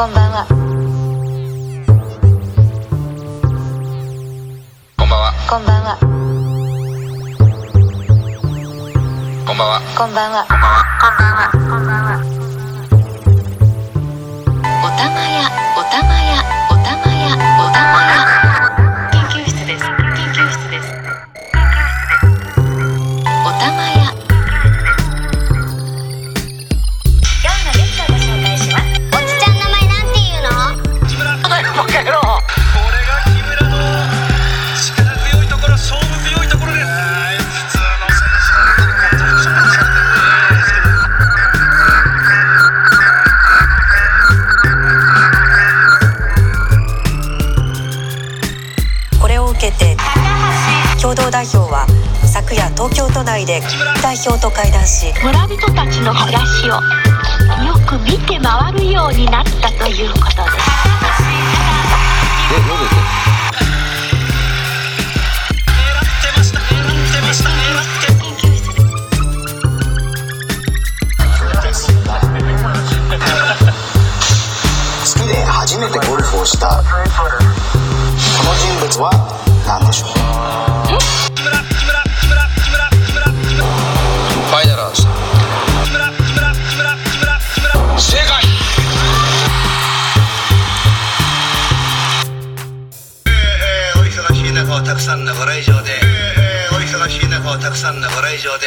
こんばんは。こんばんは。こんばんは。こんばんは。こんばんは。こんばんは。こんばんは。受けて共同代表は昨夜東京都内で代表と会談し村人たちの暮らしをよく見て回るようになったという。ことくさんのご来場で、えーお忙しい中をたくさんのご来場で、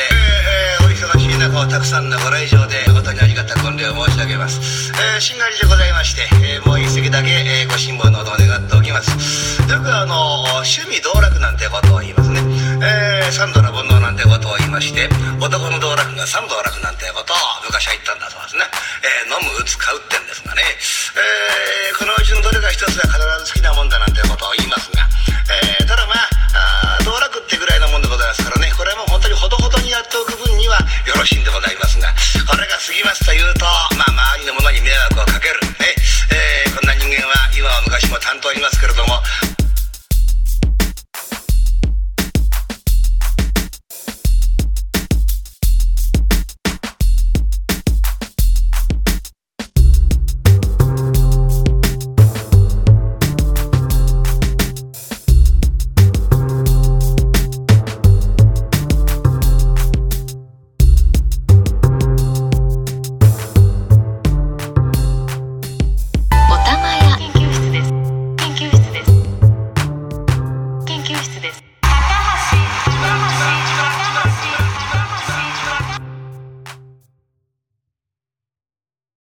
えーお忙しい中をたくさんのご来場で。誠にありがたく御礼を申し上げます、えー、しんがりでございまして、えーもう一席だけ、えーご辛抱のほど願っておきます。よくあの趣味道楽なんてことを言いますね、えー三度の煩悩なんてことを言いまして男の道楽が三道楽なんてことを昔は言ったんだそうですね、えー飲む打つ買うってんですがね、えーこのうちのどれか一つは必ず好きなもんだなんてことを言いますというと